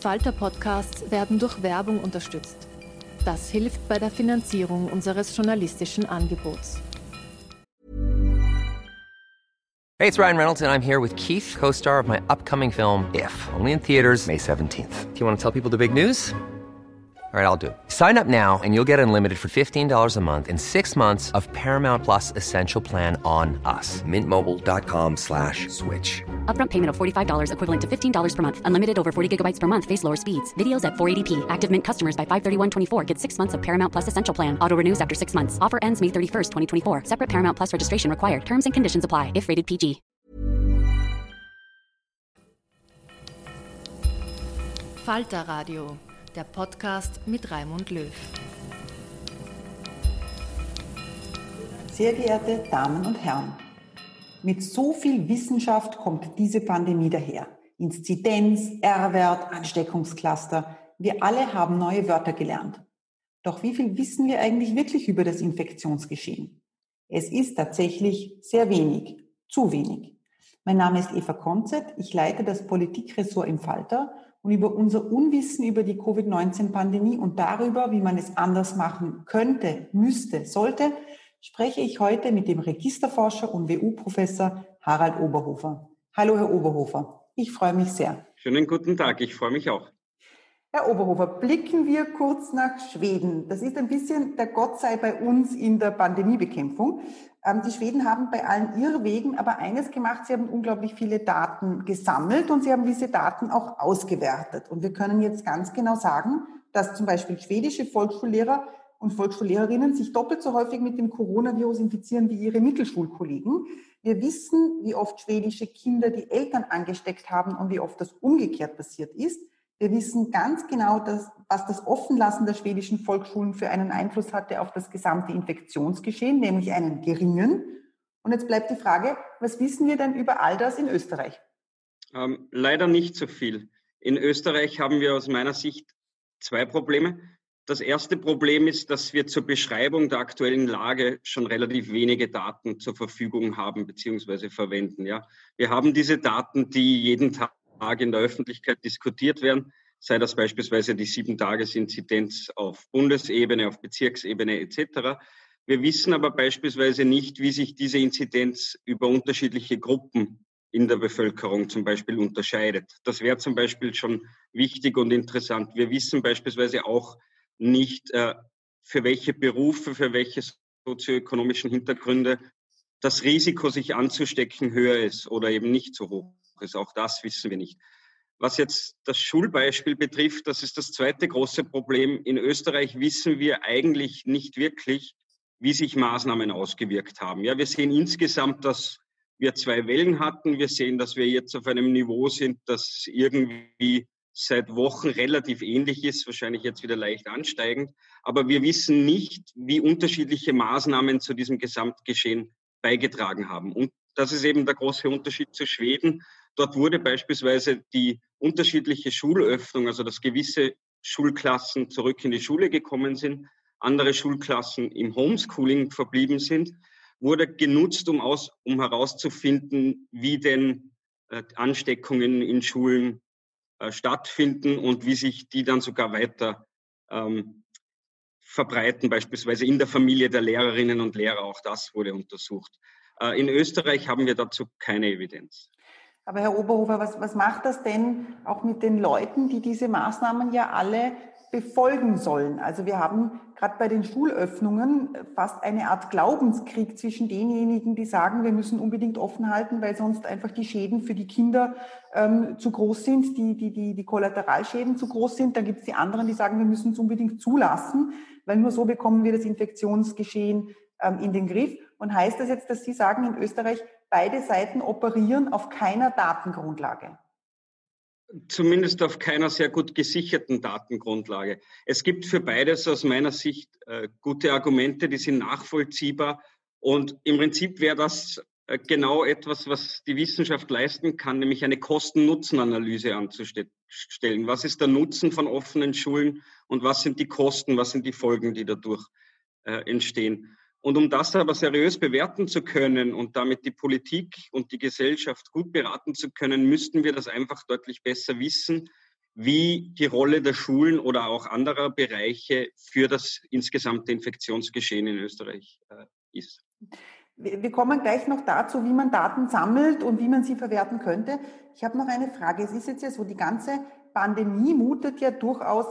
Falter-Podcasts werden durch Werbung unterstützt. Das hilft bei der Finanzierung unseres journalistischen Angebots. Hey, it's Ryan Reynolds and I'm here with Keith, co-star of my upcoming film If, only in theaters May 17th. Do you want to tell people the big news? All right, I'll do it. Sign up now and you'll get unlimited for $15 a month in six months of Paramount Plus Essential Plan on us. Mintmobile.com slash switch. Upfront payment of $45 equivalent to $15 per month. Unlimited over 40 gigabytes per month. Face lower speeds. Videos at 480p. Active Mint customers by 531.24 get six months of Paramount Plus Essential Plan. Auto renews after six months. Offer ends May 31st, 2024. Separate Paramount Plus registration required. Terms and conditions apply if rated PG. Falter Radio, der Podcast mit Raimund Löw. Sehr geehrte Damen und Herren, mit so viel Wissenschaft kommt diese Pandemie daher. Inzidenz, R-Wert, Ansteckungscluster. Wir alle haben neue Wörter gelernt. Doch wie viel wissen wir eigentlich wirklich über das Infektionsgeschehen? Es ist tatsächlich sehr wenig, zu wenig. Mein Name ist Eva Konzett, ich leite das Politikressort im Falter und über unser Unwissen über die Covid-19-Pandemie und darüber, wie man es anders machen könnte, müsste, sollte, spreche ich heute mit dem Registerforscher und WU-Professor Harald Oberhofer. Hallo, Herr Oberhofer. Ich freue mich sehr. Schönen guten Tag. Ich freue mich auch. Herr Oberhofer, blicken wir kurz nach Schweden. Das ist ein bisschen der Gott sei bei uns in der Pandemiebekämpfung. Ähm, die Schweden haben bei allen Irrwegen aber eines gemacht, sie haben unglaublich viele Daten gesammelt und sie haben diese Daten auch ausgewertet. Und wir können jetzt ganz genau sagen, dass zum Beispiel schwedische Volksschullehrer und Volksschullehrerinnen sich doppelt so häufig mit dem Coronavirus infizieren wie ihre Mittelschulkollegen. Wir wissen, wie oft schwedische Kinder die Eltern angesteckt haben und wie oft das umgekehrt passiert ist. Wir wissen ganz genau, dass, was das Offenlassen der schwedischen Volksschulen für einen Einfluss hatte auf das gesamte Infektionsgeschehen, nämlich einen geringen. Und jetzt bleibt die Frage, was wissen wir denn über all das in Österreich? Ähm, leider nicht so viel. In Österreich haben wir aus meiner Sicht zwei Probleme. Das erste Problem ist, dass wir zur Beschreibung der aktuellen Lage schon relativ wenige Daten zur Verfügung haben bzw. verwenden. Ja. Wir haben diese Daten, die jeden Tag in der Öffentlichkeit diskutiert werden, sei das beispielsweise die Sieben-Tages-Inzidenz auf Bundesebene, auf Bezirksebene etc. Wir wissen aber beispielsweise nicht, wie sich diese Inzidenz über unterschiedliche Gruppen in der Bevölkerung zum Beispiel unterscheidet. Das wäre zum Beispiel schon wichtig und interessant. Wir wissen beispielsweise auch nicht, äh, für welche Berufe, für welche sozioökonomischen Hintergründe das Risiko, sich anzustecken, höher ist oder eben nicht so hoch ist. Auch das wissen wir nicht. Was jetzt das Schulbeispiel betrifft, das ist das zweite große Problem. In Österreich wissen wir eigentlich nicht wirklich, wie sich Maßnahmen ausgewirkt haben. Ja, wir sehen insgesamt, dass wir zwei Wellen hatten. Wir sehen, dass wir jetzt auf einem Niveau sind, das irgendwie seit Wochen relativ ähnlich ist, wahrscheinlich jetzt wieder leicht ansteigend. Aber wir wissen nicht, wie unterschiedliche Maßnahmen zu diesem Gesamtgeschehen beigetragen haben. Und das ist eben der große Unterschied zu Schweden. Dort wurde beispielsweise die unterschiedliche Schulöffnung, also dass gewisse Schulklassen zurück in die Schule gekommen sind, andere Schulklassen im Homeschooling verblieben sind, wurde genutzt, um, aus, um herauszufinden, wie denn äh, Ansteckungen in Schulen äh, stattfinden und wie sich die dann sogar weiter ähm, verbreiten, beispielsweise in der Familie der Lehrerinnen und Lehrer. Auch das wurde untersucht. Äh, in Österreich haben wir dazu keine Evidenz. Aber Herr Oberhofer, was, was macht das denn auch mit den Leuten, die diese Maßnahmen ja alle befolgen sollen? Also wir haben gerade bei den Schulöffnungen fast eine Art Glaubenskrieg zwischen denjenigen, die sagen, wir müssen unbedingt offen halten, weil sonst einfach die Schäden für die Kinder ähm, zu groß sind, die, die, die, die Kollateralschäden zu groß sind. Dann gibt es die anderen, die sagen, wir müssen es unbedingt zulassen, weil nur so bekommen wir das Infektionsgeschehen ähm, in den Griff. Und heißt das jetzt, dass Sie sagen, in Österreich beide Seiten operieren auf keiner Datengrundlage? Zumindest auf keiner sehr gut gesicherten Datengrundlage. Es gibt für beides aus meiner Sicht äh, gute Argumente, die sind nachvollziehbar. Und im Prinzip wäre das äh, genau etwas, was die Wissenschaft leisten kann, nämlich eine Kosten-Nutzen-Analyse anzustellen. Was ist der Nutzen von offenen Schulen und was sind die Kosten, was sind die Folgen, die dadurch äh, entstehen? Und um das aber seriös bewerten zu können und damit die Politik und die Gesellschaft gut beraten zu können, müssten wir das einfach deutlich besser wissen, wie die Rolle der Schulen oder auch anderer Bereiche für das insgesamte Infektionsgeschehen in Österreich äh, ist. Wir kommen gleich noch dazu, wie man Daten sammelt und wie man sie verwerten könnte. Ich habe noch eine Frage. Es ist jetzt ja so, die ganze Pandemie mutet ja durchaus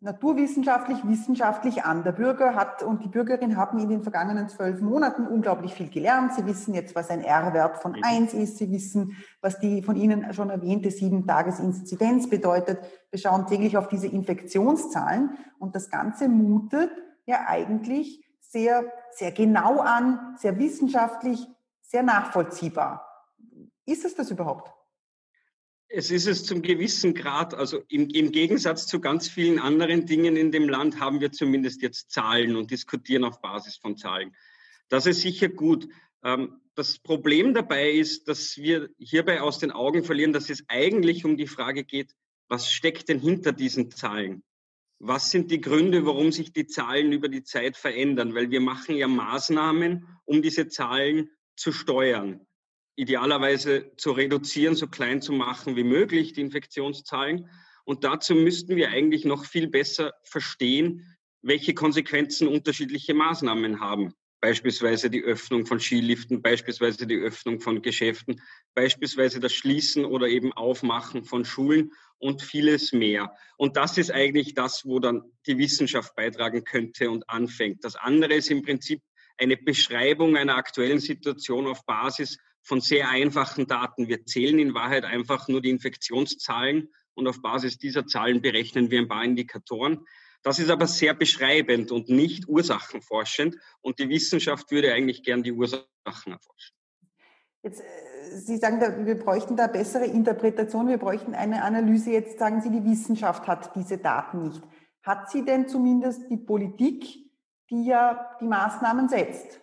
naturwissenschaftlich, wissenschaftlich an. Der Bürger hat und die Bürgerin haben in den vergangenen zwölf Monaten unglaublich viel gelernt. Sie wissen jetzt, was ein R-Wert von eins ist. Sie wissen, was die von Ihnen schon erwähnte Sieben-Tages-Inzidenz bedeutet. Wir schauen täglich auf diese Infektionszahlen und das Ganze mutet ja eigentlich sehr, sehr genau an, sehr wissenschaftlich, sehr nachvollziehbar. Ist es das überhaupt? Es ist es zum gewissen Grad, also im, im, Gegensatz zu ganz vielen anderen Dingen in dem Land haben wir zumindest jetzt Zahlen und diskutieren auf Basis von Zahlen. Das ist sicher gut. Ähm, das Problem dabei ist, dass wir hierbei aus den Augen verlieren, dass es eigentlich um die Frage geht, was steckt denn hinter diesen Zahlen? Was sind die Gründe, warum sich die Zahlen über die Zeit verändern? Weil wir machen ja Maßnahmen, um diese Zahlen zu steuern idealerweise zu reduzieren, so klein zu machen wie möglich, die Infektionszahlen. Und dazu müssten wir eigentlich noch viel besser verstehen, welche Konsequenzen unterschiedliche Maßnahmen haben. Beispielsweise die Öffnung von Skiliften, beispielsweise die Öffnung von Geschäften, beispielsweise das Schließen oder eben Aufmachen von Schulen und vieles mehr. Und das ist eigentlich das, wo dann die Wissenschaft beitragen könnte und anfängt. Das andere ist im Prinzip eine Beschreibung einer aktuellen Situation auf Basis von sehr einfachen Daten. Wir zählen in Wahrheit einfach nur die Infektionszahlen und auf Basis dieser Zahlen berechnen wir ein paar Indikatoren. Das ist aber sehr beschreibend und nicht ursachenforschend und die Wissenschaft würde eigentlich gern die Ursachen erforschen. Jetzt, äh, Sie sagen, wir bräuchten da bessere Interpretation, wir bräuchten eine Analyse. Jetzt sagen Sie, die Wissenschaft hat diese Daten nicht. Hat sie denn zumindest die Politik, die ja die Maßnahmen setzt?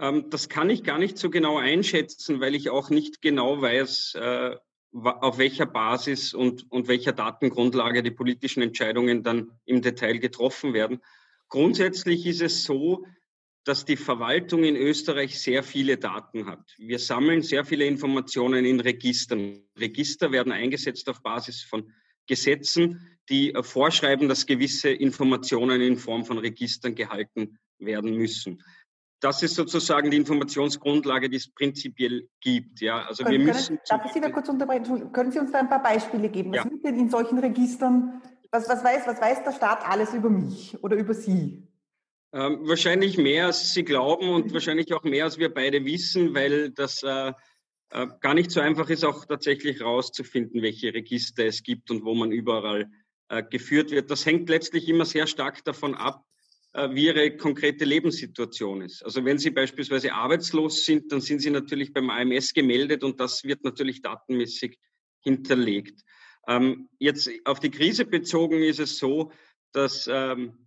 Ähm, das kann ich gar nicht so genau einschätzen, weil ich auch nicht genau weiß, äh, auf welcher Basis und, und welcher Datengrundlage die politischen Entscheidungen dann im Detail getroffen werden. Grundsätzlich ist es so, dass die Verwaltung in Österreich sehr viele Daten hat. Wir sammeln sehr viele Informationen in Registern. Register werden eingesetzt auf Basis von Gesetzen, die äh, vorschreiben, dass gewisse Informationen in Form von Registern gehalten werden müssen das ist sozusagen die Informationsgrundlage, die es prinzipiell gibt. Ja, also können, wir müssen. Können, darf ich Sie da kurz unterbrechen? Können Sie uns da ein paar Beispiele geben? Was ja. sind denn in solchen Registern? Was, was, weiß, was weiß der Staat alles über mich oder über Sie? Ähm, wahrscheinlich mehr, als Sie glauben und wahrscheinlich auch mehr, als wir beide wissen, weil das äh, äh, gar nicht so einfach ist, auch tatsächlich rauszufinden, welche Register es gibt und wo man überall äh, geführt wird. Das hängt letztlich immer sehr stark davon ab, wie Ihre konkrete Lebenssituation ist. Also wenn Sie beispielsweise arbeitslos sind, dann sind Sie natürlich beim AMS gemeldet und das wird natürlich datenmäßig hinterlegt. Ähm, jetzt auf die Krise bezogen ist es so, dass, ähm,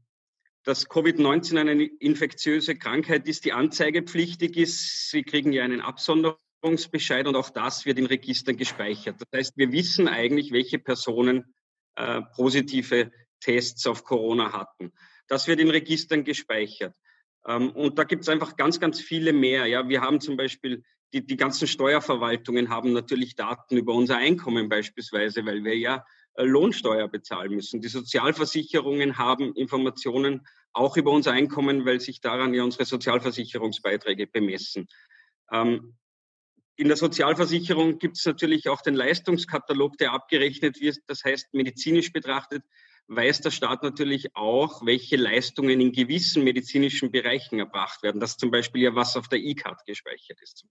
dass Covid-19 eine infektiöse Krankheit ist, die anzeigepflichtig ist. Sie kriegen ja einen Absonderungsbescheid und auch das wird in Registern gespeichert. Das heißt, wir wissen eigentlich, welche Personen äh, positive Tests auf Corona hatten. Das wird in Registern gespeichert. Ähm, und da gibt es einfach ganz, ganz viele mehr. Ja, wir haben zum Beispiel die, die ganzen Steuerverwaltungen haben natürlich Daten über unser Einkommen beispielsweise, weil wir ja äh, Lohnsteuer bezahlen müssen. Die Sozialversicherungen haben Informationen auch über unser Einkommen, weil sich daran ja unsere Sozialversicherungsbeiträge bemessen. Ähm, in der Sozialversicherung gibt es natürlich auch den Leistungskatalog, der abgerechnet wird. Das heißt, medizinisch betrachtet weiß der Staat natürlich auch, welche Leistungen in gewissen medizinischen Bereichen erbracht werden. Das zum Beispiel ja, was auf der E-Card gespeichert ist.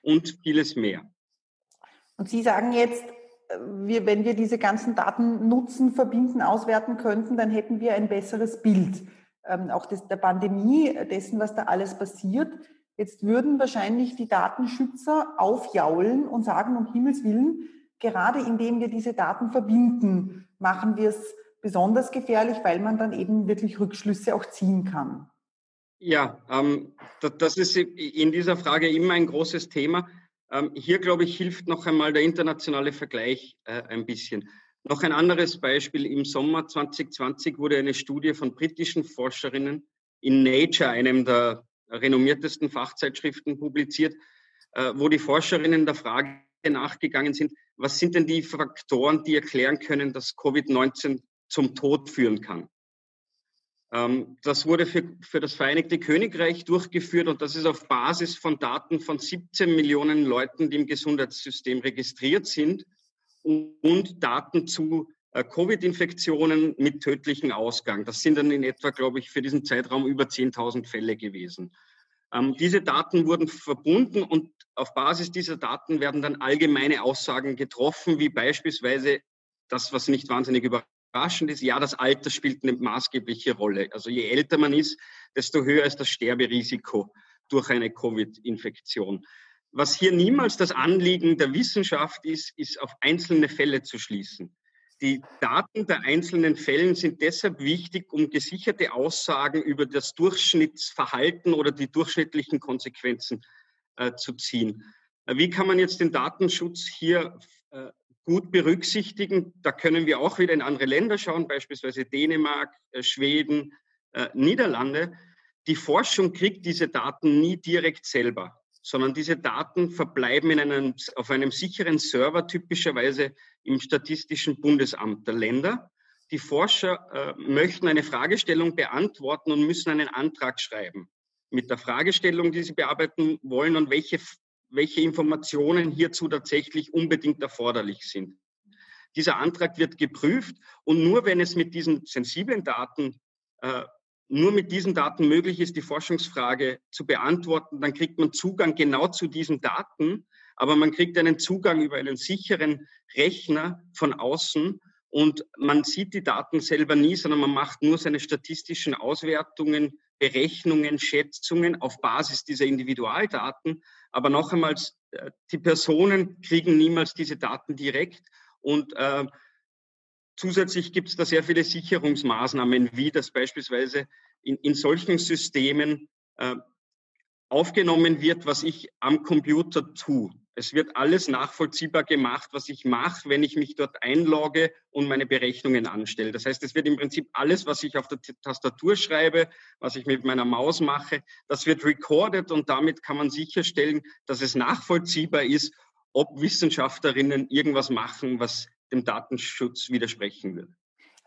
Und vieles mehr. Und Sie sagen jetzt, wir, wenn wir diese ganzen Daten nutzen, verbinden, auswerten könnten, dann hätten wir ein besseres Bild ähm, auch des, der Pandemie, dessen, was da alles passiert. Jetzt würden wahrscheinlich die Datenschützer aufjaulen und sagen, um Himmels Willen, gerade indem wir diese Daten verbinden, machen wir es besonders gefährlich, weil man dann eben wirklich Rückschlüsse auch ziehen kann. Ja, ähm, das ist in dieser Frage immer ein großes Thema. Ähm, hier, glaube ich, hilft noch einmal der internationale Vergleich äh, ein bisschen. Noch ein anderes Beispiel. Im Sommer 2020 wurde eine Studie von britischen Forscherinnen in Nature, einem der renommiertesten Fachzeitschriften, publiziert, äh, wo die Forscherinnen der Frage nachgegangen sind, was sind denn die Faktoren, die erklären können, dass Covid-19 zum Tod führen kann. Ähm, das wurde für, für das Vereinigte Königreich durchgeführt und das ist auf Basis von Daten von 17 Millionen Leuten, die im Gesundheitssystem registriert sind und Daten zu äh, Covid-Infektionen mit tödlichem Ausgang. Das sind dann in etwa, glaube ich, für diesen Zeitraum über 10.000 Fälle gewesen. Ähm, diese Daten wurden verbunden und auf Basis dieser Daten werden dann allgemeine Aussagen getroffen, wie beispielsweise das, was nicht wahnsinnig überraschend überraschend ist, ja, das Alter spielt eine maßgebliche Rolle. Also je älter man ist, desto höher ist das Sterberisiko durch eine Covid-Infektion. Was hier niemals das Anliegen der Wissenschaft ist, ist auf einzelne Fälle zu schließen. Die Daten der einzelnen Fällen sind deshalb wichtig, um gesicherte Aussagen über das Durchschnittsverhalten oder die durchschnittlichen Konsequenzen äh, zu ziehen. Äh, wie kann man jetzt den Datenschutz hier äh, gut berücksichtigen. Da können wir auch wieder in andere Länder schauen, beispielsweise Dänemark, äh, Schweden, äh, Niederlande. Die Forschung kriegt diese Daten nie direkt selber, sondern diese Daten verbleiben in einem, auf einem sicheren Server, typischerweise im Statistischen Bundesamt der Länder. Die Forscher äh, möchten eine Fragestellung beantworten und müssen einen Antrag schreiben mit der Fragestellung, die sie bearbeiten wollen und welche welche Informationen hierzu tatsächlich unbedingt erforderlich sind. Dieser Antrag wird geprüft und nur wenn es mit diesen sensiblen Daten, äh, nur mit diesen Daten möglich ist, die Forschungsfrage zu beantworten, dann kriegt man Zugang genau zu diesen Daten, aber man kriegt einen Zugang über einen sicheren Rechner von außen und man sieht die Daten selber nie, sondern man macht nur seine statistischen Auswertungen, Berechnungen, Schätzungen auf Basis dieser Individualdaten. Aber noch einmal, äh, die Personen kriegen niemals diese Daten direkt und äh, Zusätzlich gibt es da sehr viele Sicherungsmaßnahmen, wie das beispielsweise in, in solchen Systemen äh, aufgenommen wird, was ich am Computer tue. Es wird alles nachvollziehbar gemacht, was ich mache, wenn ich mich dort einlogge und meine Berechnungen anstelle. Das heißt, es wird im Prinzip alles, was ich auf der Tastatur schreibe, was ich mit meiner Maus mache, das wird recorded und damit kann man sicherstellen, dass es nachvollziehbar ist, ob Wissenschaftlerinnen irgendwas machen, was dem Datenschutz widersprechen würde.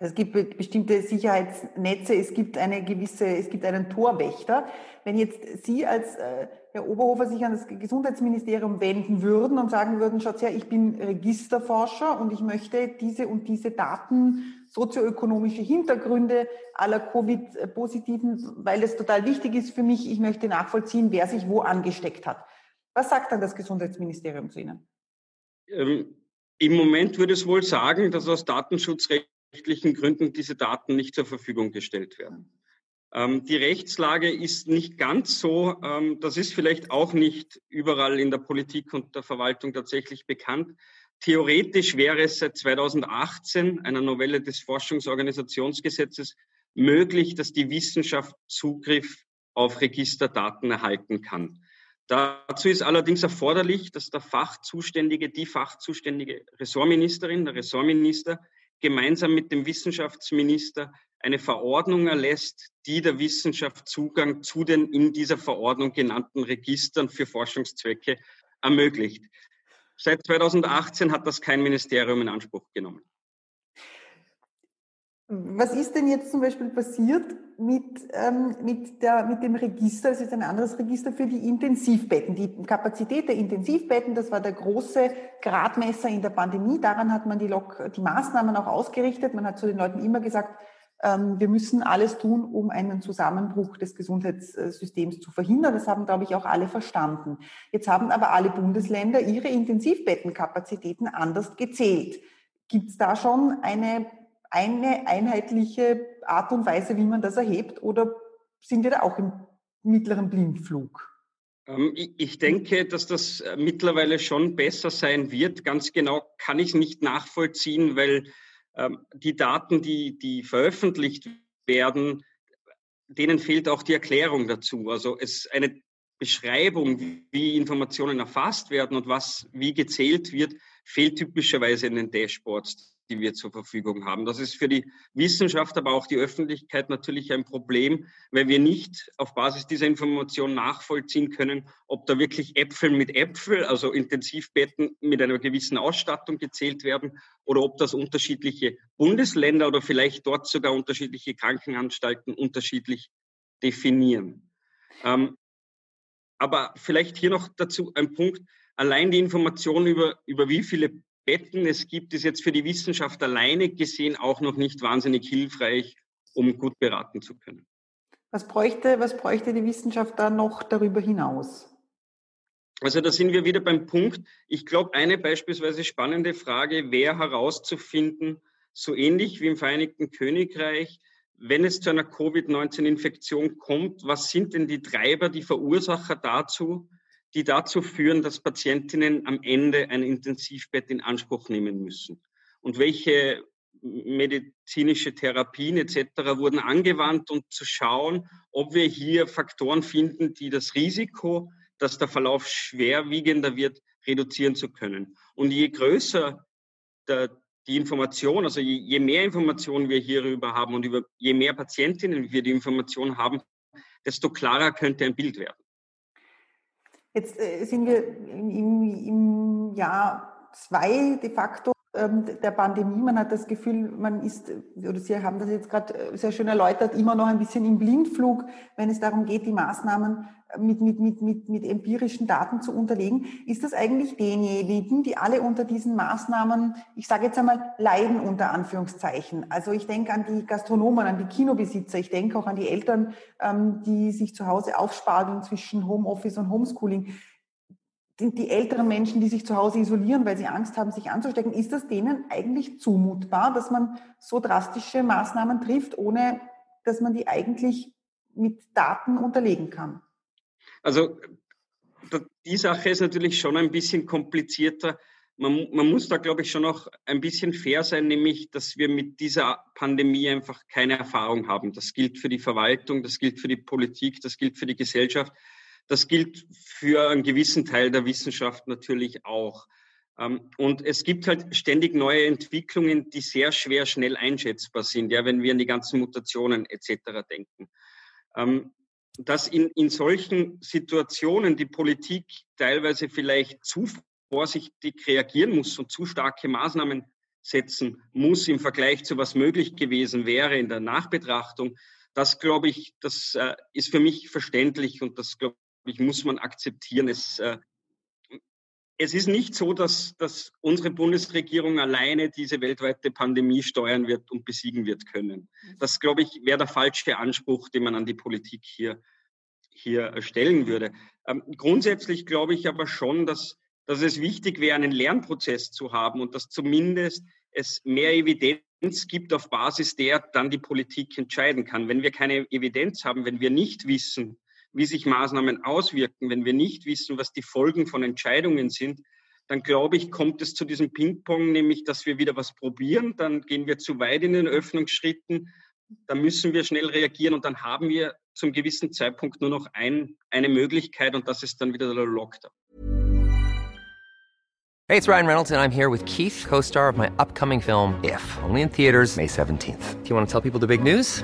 Es gibt bestimmte Sicherheitsnetze, es gibt eine gewisse, es gibt einen Torwächter. Wenn jetzt Sie als äh, Herr Oberhofer sich an das Gesundheitsministerium wenden würden und sagen würden, schaut her, ich bin Registerforscher und ich möchte diese und diese Daten, sozioökonomische Hintergründe aller Covid-Positiven, weil es total wichtig ist für mich, ich möchte nachvollziehen, wer sich wo angesteckt hat. Was sagt dann das Gesundheitsministerium zu Ihnen? Ähm, Im Moment würde es wohl sagen, dass aus Datenschutzrecht rechtlichen Gründen diese Daten nicht zur Verfügung gestellt werden. Ähm, die Rechtslage ist nicht ganz so, ähm, das ist vielleicht auch nicht überall in der Politik und der Verwaltung tatsächlich bekannt. Theoretisch wäre es seit 2018 einer Novelle des Forschungsorganisationsgesetzes möglich, dass die Wissenschaft Zugriff auf Registerdaten erhalten kann. Dazu ist allerdings erforderlich, dass der Fachzuständige, die Fachzuständige Ressortministerin, der Ressortminister gemeinsam mit dem Wissenschaftsminister eine Verordnung erlässt, die der Wissenschaft Zugang zu den in dieser Verordnung genannten Registern für Forschungszwecke ermöglicht. seit 2018 hat das kein Ministerium in Anspruch genommen. Was ist denn jetzt zum Beispiel passiert mit, ähm, mit, der, mit dem Register? Das ist ein anderes Register für die Intensivbetten. Die Kapazität der Intensivbetten, das war der große Gradmesser in der Pandemie. Daran hat man die, Lok die Maßnahmen auch ausgerichtet. Man hat zu den Leuten immer gesagt, ähm, wir müssen alles tun, um einen Zusammenbruch des Gesundheitssystems zu verhindern. Das haben, glaube ich, auch alle verstanden. Jetzt haben aber alle Bundesländer ihre Intensivbettenkapazitäten anders gezählt. Gibt es da schon eine eine einheitliche Art und Weise, wie man das erhebt? Oder sind wir da auch im mittleren Blindflug? Ähm, ich denke, dass das äh, mittlerweile schon besser sein wird. Ganz genau kann ich nicht nachvollziehen, weil ähm, die Daten, die, die veröffentlicht werden, denen fehlt auch die Erklärung dazu. Also es eine Beschreibung, wie Informationen erfasst werden und was wie gezählt wird, fehlt typischerweise in den Dashboards die wir zur Verfügung haben. Das ist für die Wissenschaft, aber auch die Öffentlichkeit natürlich ein Problem, weil wir nicht auf Basis dieser Information nachvollziehen können, ob da wirklich Äpfel mit Äpfel, also Intensivbetten mit einer gewissen Ausstattung gezählt werden oder ob das unterschiedliche Bundesländer oder vielleicht dort sogar unterschiedliche Krankenanstalten unterschiedlich definieren. Ähm, aber vielleicht hier noch dazu ein Punkt. Allein die Information über, über wie viele Betten es gibt, ist jetzt für die Wissenschaft alleine gesehen auch noch nicht wahnsinnig hilfreich, um gut beraten zu können. Was bräuchte, was bräuchte die Wissenschaft da noch darüber hinaus? Also da sind wir wieder beim Punkt. Ich glaube, eine beispielsweise spannende Frage wäre herauszufinden, so ähnlich wie im Vereinigten Königreich, wenn es zu einer Covid-19-Infektion kommt, was sind denn die Treiber, die Verursacher dazu, die dazu führen, dass Patientinnen am Ende ein Intensivbett in Anspruch nehmen müssen. Und welche medizinische Therapien etc. wurden angewandt, um zu schauen, ob wir hier Faktoren finden, die das Risiko, dass der Verlauf schwerwiegender wird, reduzieren zu können. Und je größer der, die Information, also je, je mehr Informationen wir hierüber haben und über, je mehr Patientinnen wir die Information haben, desto klarer könnte ein Bild werden. Jetzt äh, sind wir im, im Jahr zwei de facto ähm, der Pandemie. Man hat das Gefühl, man ist, oder Sie haben das jetzt gerade äh, sehr schön erläutert, immer noch ein bisschen im Blindflug, wenn es darum geht, die Maßnahmen mit, mit, mit, mit, mit empirischen Daten zu unterlegen. Ist das eigentlich denjenigen, die alle unter diesen Maßnahmen, ich sage jetzt einmal, leiden unter Anführungszeichen? Also ich denke an die Gastronomen, an die Kinobesitzer, ich denke auch an die Eltern, ähm, die sich zu Hause aufspargeln zwischen Homeoffice und Homeschooling. Die, die älteren Menschen, die sich zu Hause isolieren, weil sie Angst haben, sich anzustecken, ist das denen eigentlich zumutbar, dass man so drastische Maßnahmen trifft, ohne dass man die eigentlich mit Daten unterlegen kann? Also die Sache ist natürlich schon ein bisschen komplizierter. Man, man, muss da, glaube ich, schon noch ein bisschen fair sein, nämlich, dass wir mit dieser Pandemie einfach keine Erfahrung haben. Das gilt für die Verwaltung, das gilt für die Politik, das gilt für die Gesellschaft, das gilt für einen gewissen Teil der Wissenschaft natürlich auch. Ähm, und es gibt halt ständig neue Entwicklungen, die sehr schwer schnell einschätzbar sind, ja, wenn wir an die ganzen Mutationen etc. denken. Dass in, in solchen Situationen die Politik teilweise vielleicht zu vorsichtig reagieren muss und zu starke Maßnahmen setzen muss im Vergleich zu was möglich gewesen wäre in der Nachbetrachtung, das glaube ich, das äh, ist für mich verständlich und das glaube ich, muss man akzeptieren. Es, äh, es ist nicht so, dass, dass unsere Bundesregierung alleine diese weltweite Pandemie steuern wird und besiegen wird können. Das, glaube ich, wäre der falsche Anspruch, den man an die Politik hier, hier stellen würde. Ähm, grundsätzlich glaube ich aber schon, dass, dass es wichtig wäre, einen Lernprozess zu haben und dass zumindest es mehr Evidenz gibt, auf Basis der dann die Politik entscheiden kann. Wenn wir keine Evidenz haben, wenn wir nicht wissen, wie sich Maßnahmen auswirken, wenn wir nicht wissen, was die Folgen von Entscheidungen sind, dann glaube ich, kommt es zu diesem Ping-Pong, nämlich, dass wir wieder was probieren, dann gehen wir zu weit in den Öffnungsschritten, dann müssen wir schnell reagieren und dann haben wir zum gewissen Zeitpunkt nur noch ein, eine Möglichkeit und das ist dann wieder der Lockdown. Hey, it's Ryan Reynolds and I'm here with Keith, co-star of my upcoming film If, only in theaters May 17th. Do you want to tell people the big news?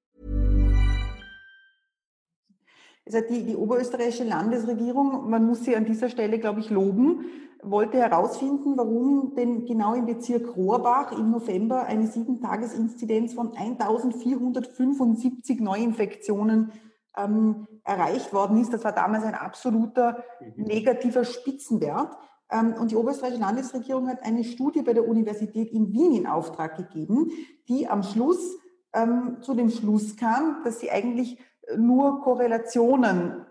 Die, die oberösterreichische Landesregierung, man muss sie an dieser Stelle, glaube ich, loben, wollte herausfinden, warum denn genau im Bezirk Rohrbach im November eine Sieben-Tages-Inzidenz von 1475 Neuinfektionen ähm, erreicht worden ist. Das war damals ein absoluter mhm. negativer Spitzenwert. Ähm, und die oberösterreichische Landesregierung hat eine Studie bei der Universität in Wien in Auftrag gegeben, die am Schluss ähm, zu dem Schluss kam, dass sie eigentlich nur Korrelationen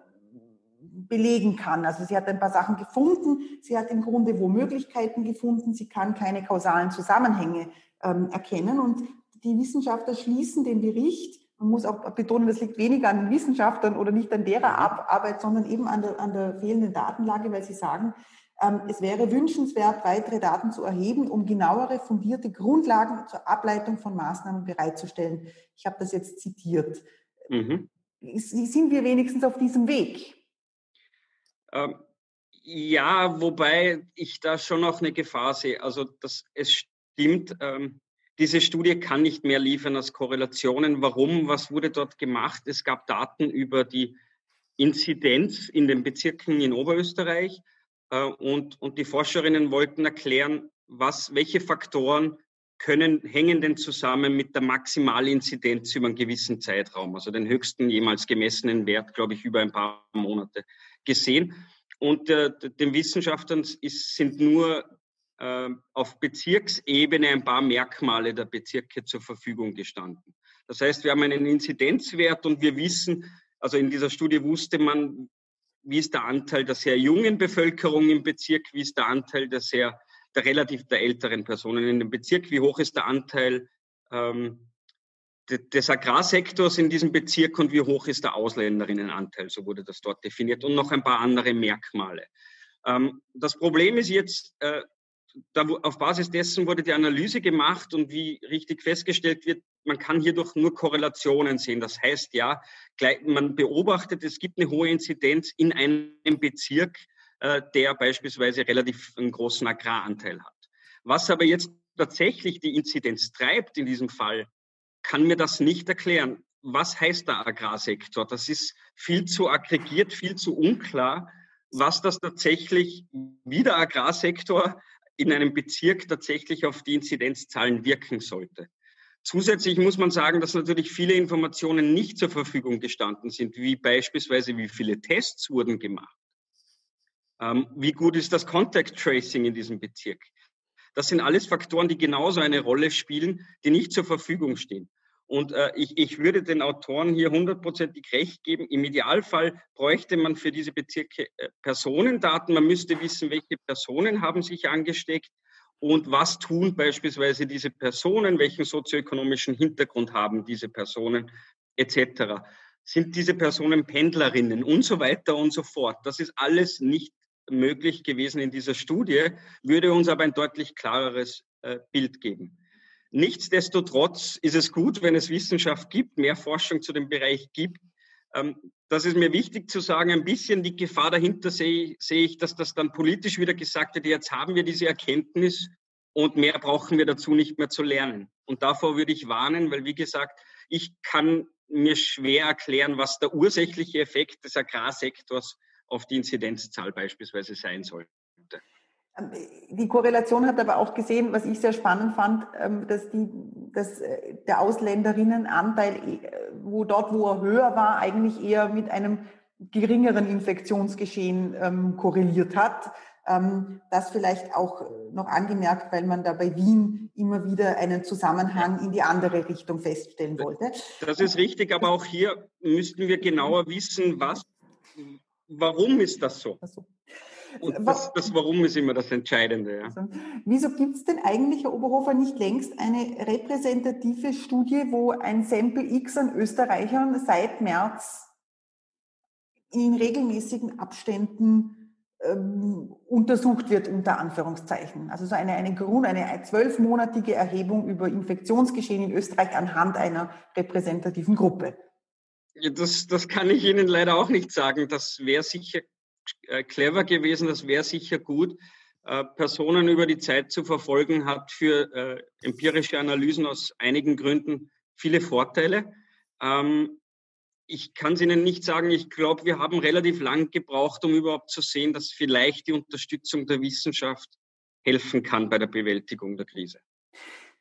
belegen kann. Also sie hat ein paar Sachen gefunden, sie hat im Grunde wo Möglichkeiten gefunden, sie kann keine kausalen Zusammenhänge ähm, erkennen und die Wissenschaftler schließen den Bericht, man muss auch betonen, das liegt weniger an den Wissenschaftlern oder nicht an derer Arbeit, sondern eben an der, an der fehlenden Datenlage, weil sie sagen, ähm, es wäre wünschenswert, weitere Daten zu erheben, um genauere, fundierte Grundlagen zur Ableitung von Maßnahmen bereitzustellen. Ich habe das jetzt zitiert. Mhm sind wir wenigstens auf diesem Weg? Ähm, ja, wobei ich da schon noch eine Gefahr sehe. Also das, es stimmt, ähm, diese Studie kann nicht mehr liefern als Korrelationen. Warum? Was wurde dort gemacht? Es gab Daten über die Inzidenz in den Bezirken in Oberösterreich äh, und, und die Forscherinnen wollten erklären, was, welche Faktoren können, hängen denn zusammen mit der Maximalinzidenz über einen gewissen Zeitraum, also den höchsten jemals gemessenen Wert, glaube ich, über ein paar Monate gesehen. Und äh, den Wissenschaftlern ist, sind nur äh, auf Bezirksebene ein paar Merkmale der Bezirke zur Verfügung gestanden. Das heißt, wir haben einen Inzidenzwert und wir wissen, also in dieser Studie wusste man, wie ist der Anteil der sehr jungen Bevölkerung im Bezirk, wie ist der Anteil der sehr der relativ der älteren Personen in dem Bezirk. Wie hoch ist der Anteil ähm, des Agrarsektors in diesem Bezirk und wie hoch ist der Ausländerinnenanteil? So wurde das dort definiert und noch ein paar andere Merkmale. Ähm, das Problem ist jetzt, äh, da, auf Basis dessen wurde die Analyse gemacht und wie richtig festgestellt wird, man kann hierdurch nur Korrelationen sehen. Das heißt ja, man beobachtet, es gibt eine hohe Inzidenz in einem Bezirk, der beispielsweise relativ einen großen Agraranteil hat. Was aber jetzt tatsächlich die Inzidenz treibt in diesem Fall, kann mir das nicht erklären. Was heißt der Agrarsektor? Das ist viel zu aggregiert, viel zu unklar, was das tatsächlich, wie der Agrarsektor in einem Bezirk tatsächlich auf die Inzidenzzahlen wirken sollte. Zusätzlich muss man sagen, dass natürlich viele Informationen nicht zur Verfügung gestanden sind, wie beispielsweise, wie viele Tests wurden gemacht wie gut ist das Contact Tracing in diesem Bezirk? Das sind alles Faktoren, die genauso eine Rolle spielen, die nicht zur Verfügung stehen. Und äh, ich, ich würde den Autoren hier hundertprozentig recht geben. Im Idealfall bräuchte man für diese Bezirke äh, Personendaten. Man müsste wissen, welche Personen haben sich angesteckt und was tun beispielsweise diese Personen, welchen sozioökonomischen Hintergrund haben diese Personen etc. Sind diese Personen Pendlerinnen und so weiter und so fort. Das ist alles nicht möglich gewesen in dieser Studie, würde uns aber ein deutlich klareres äh, Bild geben. Nichtsdestotrotz ist es gut, wenn es Wissenschaft gibt, mehr Forschung zu dem Bereich gibt. Ähm, das ist mir wichtig zu sagen. Ein bisschen die Gefahr dahinter sehe, sehe ich, dass das dann politisch wieder gesagt wird, jetzt haben wir diese Erkenntnis und mehr brauchen wir dazu nicht mehr zu lernen. Und davor würde ich warnen, weil wie gesagt, ich kann mir schwer erklären, was der ursächliche Effekt des Agrarsektors auf die Inzidenzzahl beispielsweise sein sollte. Ähm, die Korrelation hat aber auch gesehen, was ich sehr spannend fand, ähm, dass, die, dass äh, der Ausländerinnenanteil, äh, wo dort, wo er höher war, eigentlich eher mit einem geringeren Infektionsgeschehen ähm, korreliert hat. das vielleicht auch noch angemerkt, weil man da bei Wien immer wieder einen Zusammenhang in die andere Richtung feststellen wollte. Das ist richtig, aber auch hier müssten wir genauer wissen, was warum ist das so? Und das, das, Warum ist immer das Entscheidende. Ja. Also, wieso gibt es denn eigentlich, Herr Oberhofer, nicht längst eine repräsentative Studie, wo ein Sample X an Österreichern seit März in regelmäßigen Abständen ähm, untersucht wird, unter Anführungszeichen. Also so eine, eine Grund, eine zwölfmonatige Erhebung über Infektionsgeschehen in Österreich anhand einer repräsentativen Gruppe. Das, das kann ich Ihnen leider auch nicht sagen. Das wäre sicher äh, clever gewesen, das wäre sicher gut. Äh, Personen über die Zeit zu verfolgen, hat für äh, empirische Analysen aus einigen Gründen viele Vorteile. Ähm, ich kann es Ihnen nicht sagen. Ich glaube, wir haben relativ lang gebraucht, um überhaupt zu sehen, dass vielleicht die Unterstützung der Wissenschaft helfen kann bei der Bewältigung der Krise.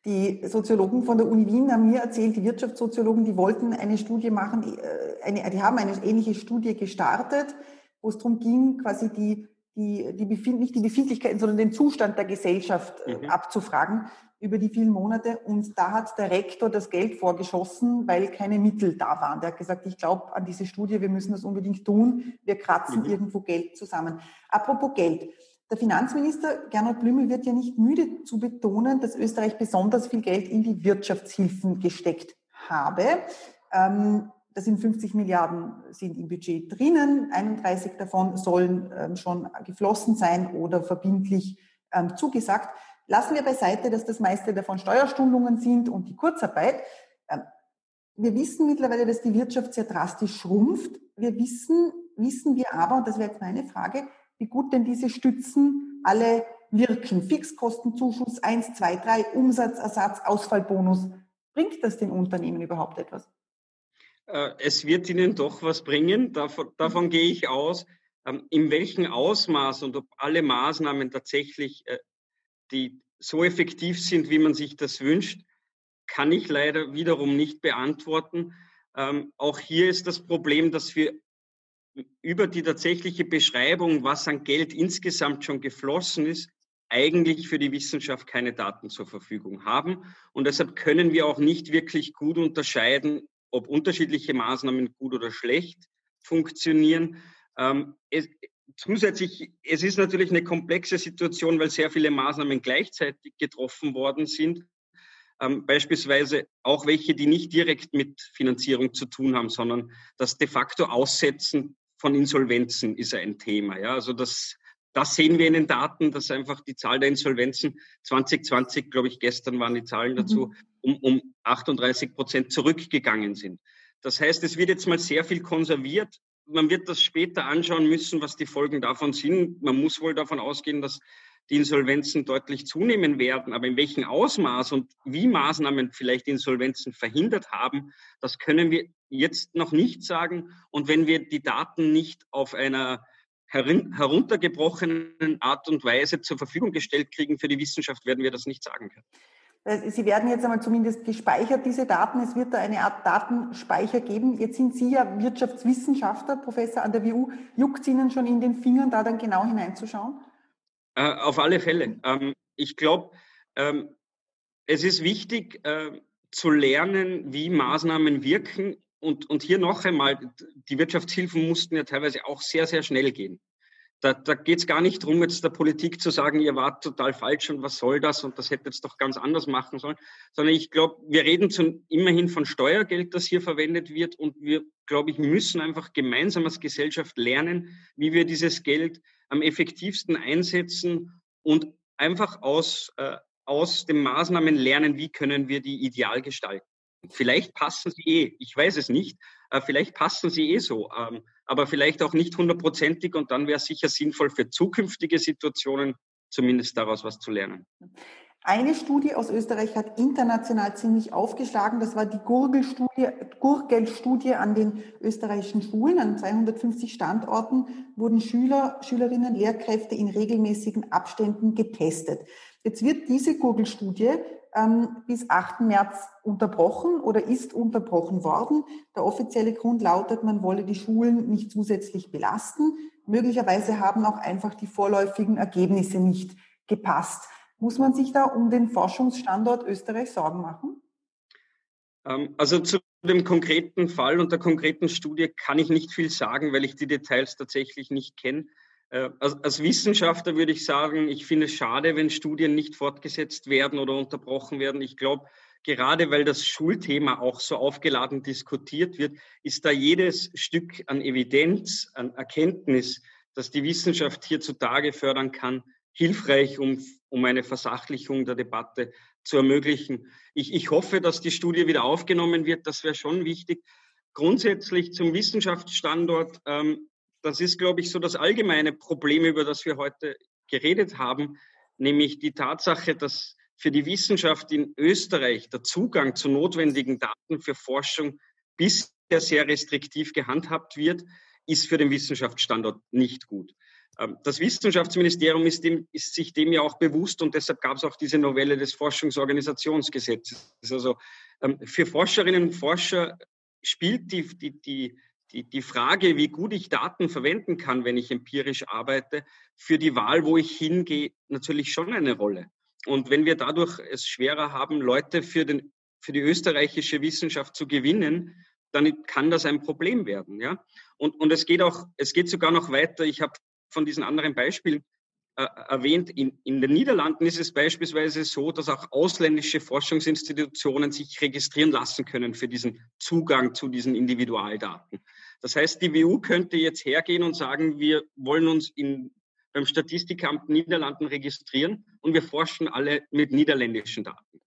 Die Soziologen von der Uni Wien haben mir erzählt, die Wirtschaftssoziologen, die wollten eine Studie machen, äh, eine, die haben eine ähnliche Studie gestartet, wo es darum ging, quasi die, die, die Befind, nicht die Befindlichkeiten, sondern den Zustand der Gesellschaft äh, mhm. abzufragen über die vielen Monate. Und da hat der Rektor das Geld vorgeschossen, weil keine Mittel da waren. Der hat gesagt, ich glaube an diese Studie, wir müssen das unbedingt tun. Wir kratzen mhm. irgendwo Geld zusammen. Apropos Geld. Der Finanzminister Gernot Blümel wird ja nicht müde zu betonen, dass Österreich besonders viel Geld in die Wirtschaftshilfen gesteckt habe. Ähm, das sind 50 Milliarden sind im Budget drinnen, 31 davon sollen ähm, schon geflossen sein oder verbindlich ähm, zugesagt. Lassen wir beiseite, dass das meiste davon Steuerstundungen sind und die Kurzarbeit. Ähm, wir wissen mittlerweile, dass die Wirtschaft sehr drastisch schrumpft. Wir wissen, wissen wir aber, und das wäre jetzt meine Frage, wie gut denn diese Stützen alle wirken. Fixkostenzuschuss 1, 2, 3, Umsatzersatz, Ausfallbonus. Bringt das den Unternehmen überhaupt etwas? Äh, es wird ihnen doch was bringen. Davon, davon gehe ich aus. Ähm, in welchem Ausmaß und ob alle Maßnahmen tatsächlich äh, die so effektiv sind, wie man sich das wünscht, kann ich leider wiederum nicht beantworten. Ähm, auch hier ist das Problem, dass wir über die tatsächliche Beschreibung, was an Geld insgesamt schon geflossen ist, eigentlich für die Wissenschaft keine Daten zur Verfügung haben. Und deshalb können wir auch nicht wirklich gut unterscheiden, ob unterschiedliche Maßnahmen gut oder schlecht funktionieren. Ähm, es, zusätzlich, es ist natürlich eine komplexe Situation, weil sehr viele Maßnahmen gleichzeitig getroffen worden sind. Ähm, beispielsweise auch welche, die nicht direkt mit Finanzierung zu tun haben, sondern das de facto Aussetzen von Insolvenzen ist ein Thema. Ja, also das, das sehen wir in den Daten, dass einfach die Zahl der Insolvenzen 2020, glaube ich, gestern waren die Zahlen dazu, mhm. um, um 38 Prozent zurückgegangen sind. Das heißt, es wird jetzt mal sehr viel konserviert man wird das später anschauen müssen, was die Folgen davon sind. Man muss wohl davon ausgehen, dass die Insolvenzen deutlich zunehmen werden. Aber in welchem Ausmaß und wie Maßnahmen vielleicht Insolvenzen verhindert haben, das können wir jetzt noch nicht sagen. Und wenn wir die Daten nicht auf einer heruntergebrochenen Art und Weise zur Verfügung gestellt kriegen für die Wissenschaft, werden wir das nicht sagen können. Sie werden jetzt einmal zumindest gespeichert, diese Daten. Es wird da eine Art Datenspeicher geben. Jetzt sind Sie ja Wirtschaftswissenschaftler, Professor an der WU. Juckt es Ihnen schon in den Fingern, da dann genau hineinzuschauen? Äh, auf alle Fälle. Ähm, ich glaube, ähm, es ist wichtig äh, zu lernen, wie Maßnahmen wirken. Und, und hier noch einmal, die Wirtschaftshilfen mussten ja teilweise auch sehr, sehr schnell gehen. Da, da geht es gar nicht darum, jetzt der Politik zu sagen, ihr wart total falsch und was soll das und das hätte jetzt doch ganz anders machen sollen, sondern ich glaube, wir reden zum, immerhin von Steuergeld, das hier verwendet wird und wir, glaube ich, müssen einfach gemeinsam als Gesellschaft lernen, wie wir dieses Geld am effektivsten einsetzen und einfach aus, äh, aus den Maßnahmen lernen, wie können wir die ideal gestalten. Vielleicht passen sie eh, ich weiß es nicht, äh, vielleicht passen sie eh so. Ähm, aber vielleicht auch nicht hundertprozentig. Und dann wäre es sicher sinnvoll für zukünftige Situationen zumindest daraus was zu lernen. Eine Studie aus Österreich hat international ziemlich aufgeschlagen. Das war die Gurgelstudie, Gurgelstudie an den österreichischen Schulen. An 250 Standorten wurden Schüler, Schülerinnen, Lehrkräfte in regelmäßigen Abständen getestet. Jetzt wird diese Gurgelstudie ähm, bis 8. März unterbrochen oder ist unterbrochen worden. Der offizielle Grund lautet, man wolle die Schulen nicht zusätzlich belasten. Möglicherweise haben auch einfach die vorläufigen Ergebnisse nicht gepasst. Muss man sich da um den Forschungsstandort Österreich Sorgen machen? Ähm, also zu dem konkreten Fall und der konkreten Studie kann ich nicht viel sagen, weil ich die Details tatsächlich nicht kenne. Äh, als, Wissenschaftler würde ich sagen, ich finde es schade, wenn Studien nicht fortgesetzt werden oder unterbrochen werden. Ich glaube, gerade weil das Schulthema auch so aufgeladen diskutiert wird, ist da jedes Stück an Evidenz, an Erkenntnis, dass die Wissenschaft hierzutage fördern kann, hilfreich, um, um eine Versachlichung der Debatte zu ermöglichen. Ich, ich hoffe, dass die Studie wieder aufgenommen wird. Das wäre schon wichtig. Grundsätzlich zum Wissenschaftsstandort. Ähm, das ist, glaube ich, so das allgemeine Problem, über das wir heute geredet haben, nämlich die Tatsache, dass für die Wissenschaft in Österreich der Zugang zu notwendigen Daten für Forschung bisher sehr restriktiv gehandhabt wird, ist für den Wissenschaftsstandort nicht gut. Ähm, das Wissenschaftsministerium ist, dem, ist, sich dem ja auch bewusst und deshalb gab es auch diese Novelle des Forschungsorganisationsgesetzes. Also ähm, für Forscherinnen und Forscher spielt die, die, die, die, die Frage, wie gut ich Daten verwenden kann, wenn ich empirisch arbeite, für die Wahl, wo ich hingehe, natürlich schon eine Rolle. Und wenn wir dadurch es schwerer haben, Leute für, den, für die österreichische Wissenschaft zu gewinnen, dann kann das ein Problem werden. Ja? Und, und es, geht auch, es geht sogar noch weiter. Ich habe von diesen anderen Beispielen äh, erwähnt, in, in den Niederlanden ist es beispielsweise so, dass auch ausländische Forschungsinstitutionen sich registrieren lassen können für diesen Zugang zu diesen Individualdaten. Das heißt, die WU könnte jetzt hergehen und sagen, wir wollen uns in, beim Statistikamt Niederlanden registrieren und wir forschen alle mit niederländischen Daten.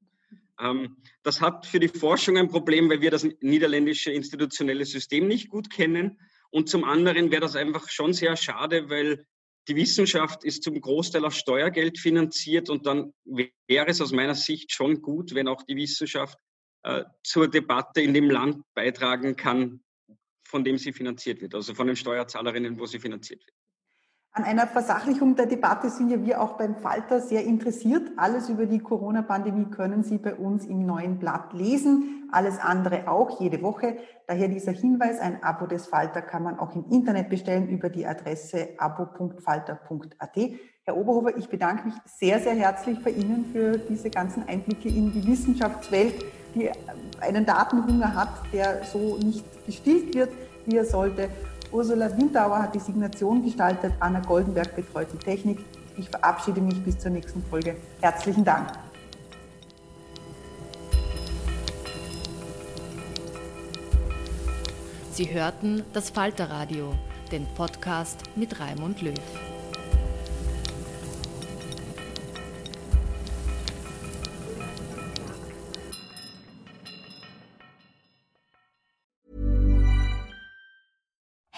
Ähm, das hat für die Forschung ein Problem, weil wir das niederländische institutionelle System nicht gut kennen. Und zum anderen wäre das einfach schon sehr schade, weil die Wissenschaft ist zum Großteil aus Steuergeld finanziert und dann wäre es aus meiner Sicht schon gut, wenn auch die Wissenschaft äh, zur Debatte in dem Land beitragen kann, von dem sie finanziert wird, also von den Steuerzahlerinnen, wo sie finanziert wird. An einer Versachlichung der Debatte sind ja wir auch beim Falter sehr interessiert. Alles über die Corona-Pandemie können Sie bei uns im neuen Blatt lesen. Alles andere auch jede Woche. Daher dieser Hinweis, ein Abo des Falter kann man auch im Internet bestellen über die Adresse abo.falter.at. Herr Oberhofer, ich bedanke mich sehr, sehr herzlich bei Ihnen für diese ganzen Einblicke in die Wissenschaftswelt, die einen Datenhunger hat, der so nicht gestillt wird, wie er sollte. Ursula Windauer hat die Signation gestaltet, Anna Goldenberg betreut die Technik. Ich verabschiede mich bis zur nächsten Folge. Herzlichen Dank. Sie hörten das Falterradio, den Podcast mit Raimund Löw.